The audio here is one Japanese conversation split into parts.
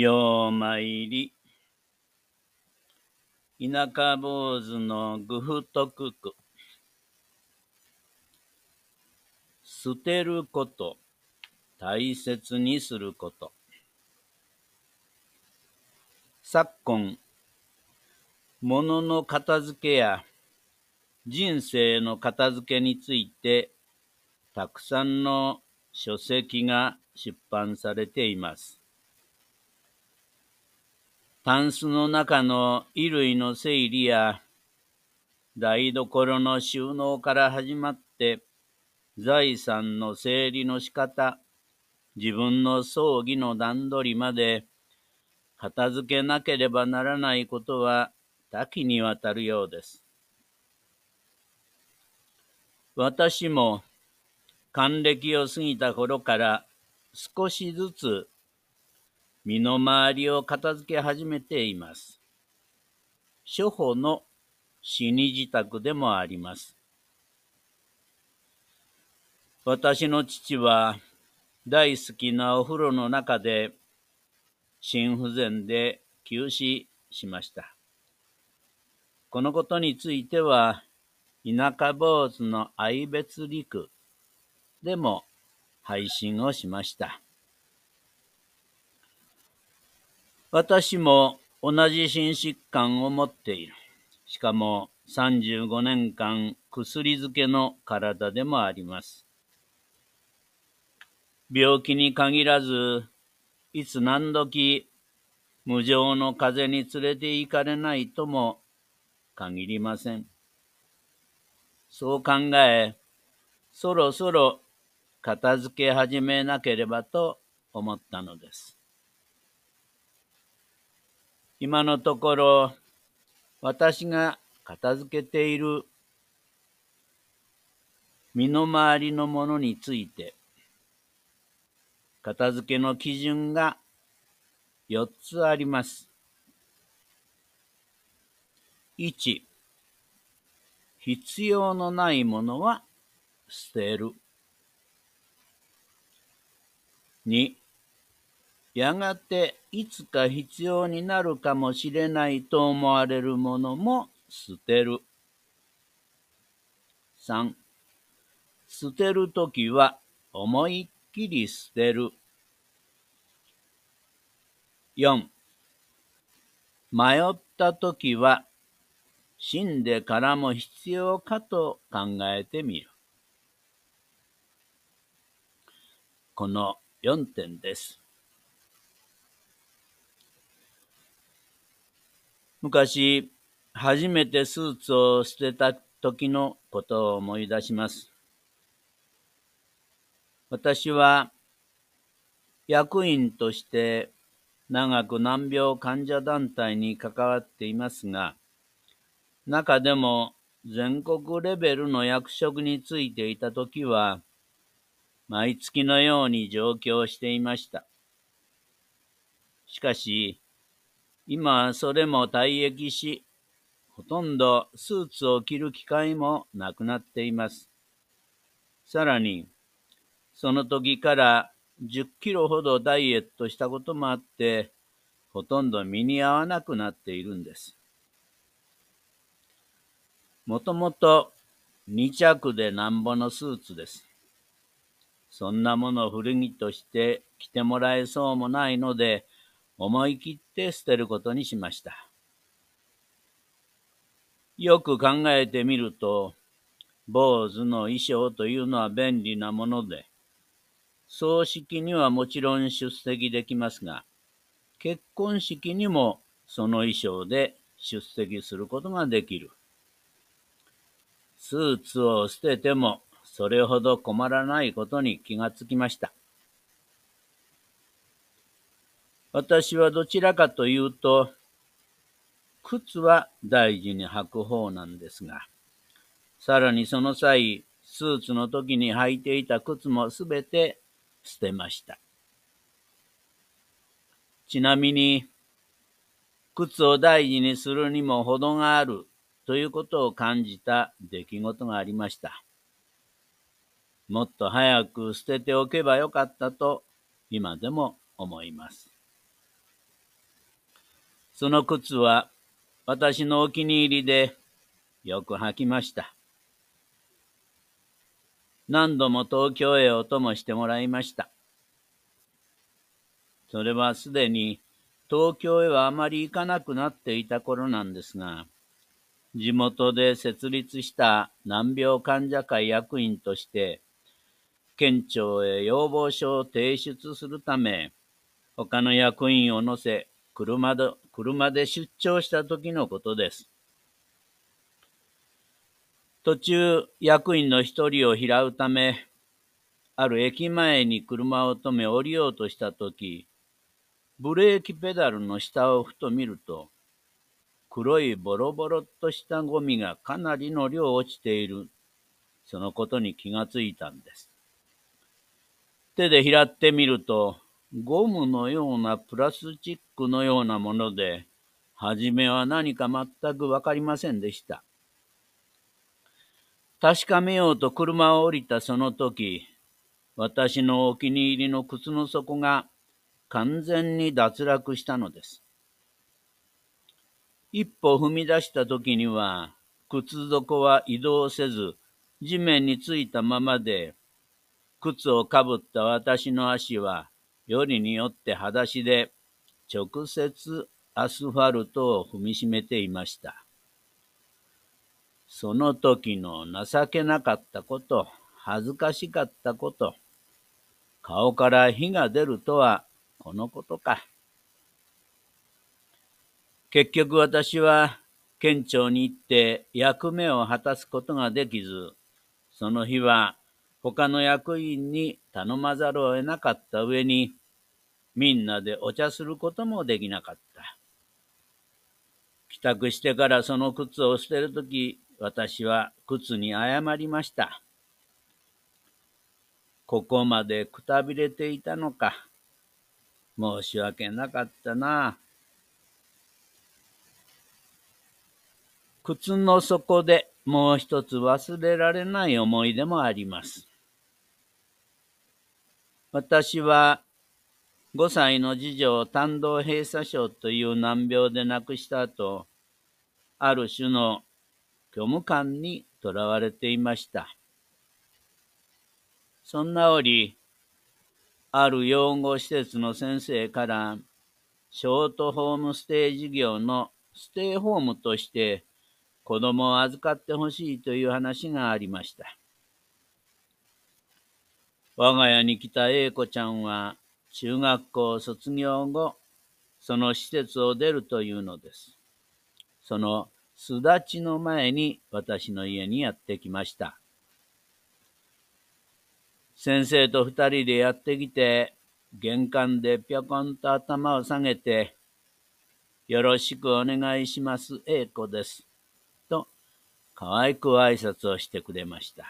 ようまいり。田舎坊主のぐふとくく捨てること。大切にすること。昨今物の片付けや人生の片付けについてたくさんの書籍が出版されています。タンスの中の衣類の整理や台所の収納から始まって財産の整理の仕方、自分の葬儀の段取りまで片付けなければならないことは多岐にわたるようです。私も還暦を過ぎた頃から少しずつ身の回りを片付け始めています。初歩の死に自宅でもあります。私の父は大好きなお風呂の中で心不全で急死しました。このことについては、田舎坊主の愛別陸でも配信をしました。私も同じ心疾患を持っている。しかも35年間薬漬けの体でもあります。病気に限らず、いつ何時無常の風に連れて行かれないとも限りません。そう考え、そろそろ片付け始めなければと思ったのです。今のところ、私が片付けている身の回りのものについて、片付けの基準が4つあります。1、必要のないものは捨てる。2、やがていつか必要になるかもしれないと思われるものも捨てる。3. 捨てるときは思いっきり捨てる。4. 迷ったときは死んでからも必要かと考えてみる。この4点です。昔、初めてスーツを捨てた時のことを思い出します。私は役員として長く難病患者団体に関わっていますが、中でも全国レベルの役職についていたときは、毎月のように上京していました。しかし、今はそれも退役し、ほとんどスーツを着る機会もなくなっています。さらに、その時から10キロほどダイエットしたこともあって、ほとんど身に合わなくなっているんです。もともと2着でなんぼのスーツです。そんなもの古着として着てもらえそうもないので、思い切って捨てることにしました。よく考えてみると、坊主の衣装というのは便利なもので、葬式にはもちろん出席できますが、結婚式にもその衣装で出席することができる。スーツを捨ててもそれほど困らないことに気がつきました。私はどちらかというと、靴は大事に履く方なんですが、さらにその際、スーツの時に履いていた靴もすべて捨てました。ちなみに、靴を大事にするにも程があるということを感じた出来事がありました。もっと早く捨てておけばよかったと今でも思います。その靴は私のお気に入りでよく履きました。何度も東京へお供してもらいました。それはすでに東京へはあまり行かなくなっていた頃なんですが、地元で設立した難病患者会役員として、県庁へ要望書を提出するため、他の役員を乗せ、車で車で出張した時のことです。途中、役員の一人を拾うため、ある駅前に車を止め降りようとした時、ブレーキペダルの下をふと見ると、黒いボロボロっとしたゴミがかなりの量落ちている、そのことに気がついたんです。手で拾ってみると、ゴムのようなプラスチックのようなもので、はじめは何か全くわかりませんでした。確かめようと車を降りたその時、私のお気に入りの靴の底が完全に脱落したのです。一歩踏み出した時には、靴底は移動せず、地面についたままで、靴をかぶった私の足は、よりによって裸足で、直接アスファルトを踏みしめていました。その時の情けなかったこと、恥ずかしかったこと、顔から火が出るとはこのことか。結局私は県庁に行って役目を果たすことができず、その日は他の役員に頼まざるを得なかった上に、みんなでお茶することもできなかった。帰宅してからその靴を捨てるとき、私は靴に謝りました。ここまでくたびれていたのか。申し訳なかったな。靴の底でもう一つ忘れられない思い出もあります。私は5歳の次女を胆道閉鎖症という難病で亡くした後、ある種の虚無感にとらわれていました。そんな折、ある養護施設の先生から、ショートホームステイ事業のステイホームとして子供を預かってほしいという話がありました。我が家に来た英子ちゃんは中学校卒業後、その施設を出るというのです。その巣立ちの前に私の家にやってきました。先生と二人でやってきて、玄関でぴょこんと頭を下げて、よろしくお願いします、英子です。と、可愛く挨拶をしてくれました。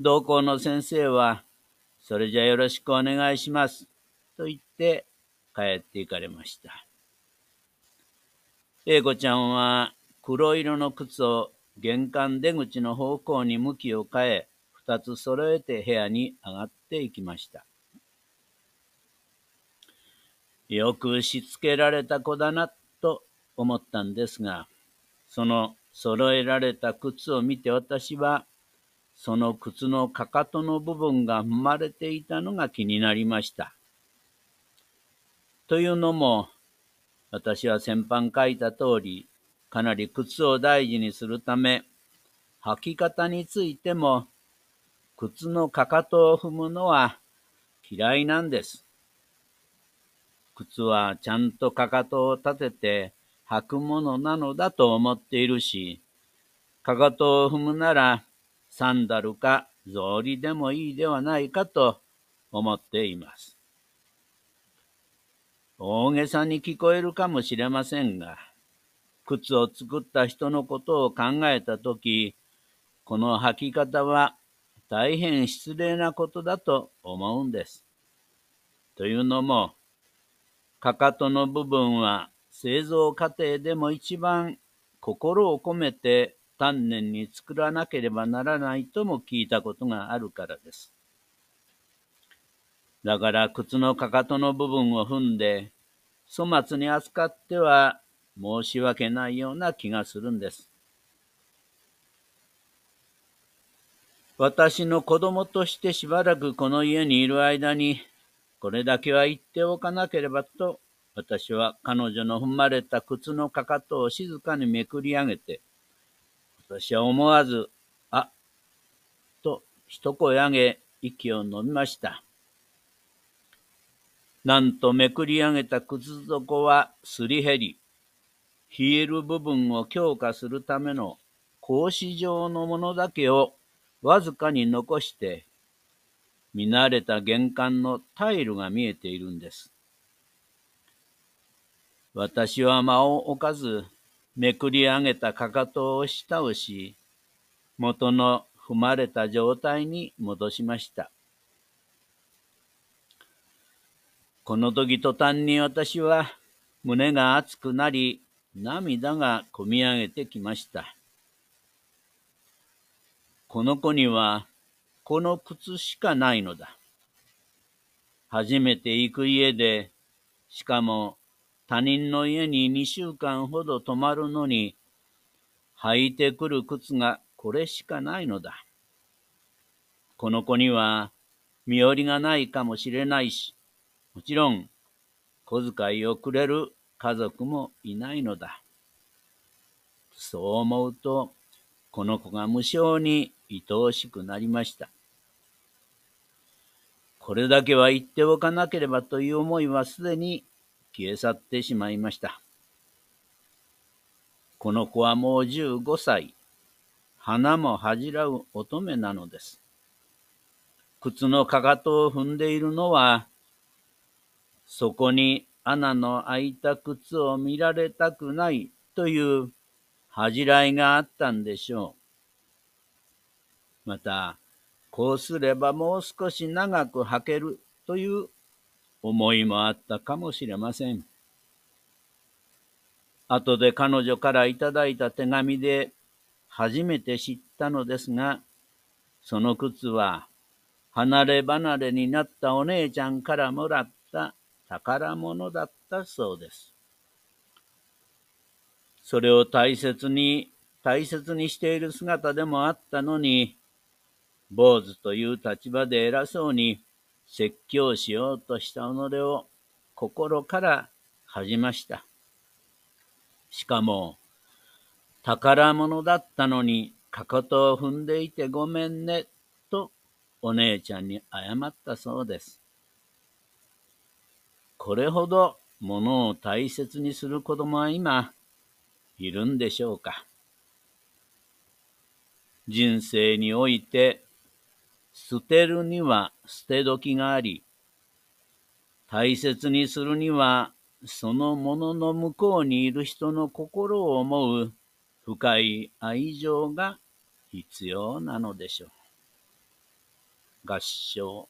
同行の先生は、それじゃよろしくお願いします。と言って帰って行かれました。英子ちゃんは黒色の靴を玄関出口の方向に向きを変え、二つ揃えて部屋に上がっていきました。よくしつけられた子だなと思ったんですが、その揃えられた靴を見て私は、その靴のかかとの部分が踏まれていたのが気になりました。というのも、私は先般書いた通り、かなり靴を大事にするため、履き方についても靴のかかとを踏むのは嫌いなんです。靴はちゃんとかかとを立てて履くものなのだと思っているし、かかとを踏むならサンダルか草履でもいいではないかと思っています。大げさに聞こえるかもしれませんが、靴を作った人のことを考えたとき、この履き方は大変失礼なことだと思うんです。というのも、かかとの部分は製造過程でも一番心を込めて丹念に作らなければならないとも聞いたことがあるからです。だから靴のかかとの部分を踏んで、粗末に扱っては申し訳ないような気がするんです。私の子供としてしばらくこの家にいる間に、これだけは言っておかなければと、私は彼女の踏まれた靴のかかとを静かにめくり上げて、私は思わず、あ、と一声上げ、息を飲みました。なんとめくり上げた靴底はすり減り、ヒール部分を強化するための格子状のものだけをわずかに残して、見慣れた玄関のタイルが見えているんです。私は間を置かず、めくり上げたかかとを押し倒し、元の踏まれた状態に戻しました。この時途端に私は胸が熱くなり、涙がこみ上げてきました。この子には、この靴しかないのだ。初めて行く家で、しかも他人の家に二週間ほど泊まるのに、履いてくる靴がこれしかないのだ。この子には身寄りがないかもしれないし、もちろん小遣いをくれる家族もいないのだ。そう思うと、この子が無性に愛おしくなりました。これだけは言っておかなければという思いはすでに消え去ってしまいました。この子はもう十五歳、花も恥じらう乙女なのです。靴のかかとを踏んでいるのは、そこに穴の開いた靴を見られたくないという恥じらいがあったんでしょう。また、こうすればもう少し長く履けるという思いもあったかもしれません。後で彼女からいただいた手紙で初めて知ったのですが、その靴は離れ離れになったお姉ちゃんからもらった宝物だったそうです。それを大切に、大切にしている姿でもあったのに、坊主という立場で偉そうに説教しようとした己を心から恥じました。しかも、宝物だったのに、かかとを踏んでいてごめんね、とお姉ちゃんに謝ったそうです。これほど物を大切にする子供は今、いるんでしょうか。人生において、捨てるには捨て時があり、大切にするにはそのものの向こうにいる人の心を思う深い愛情が必要なのでしょう。合唱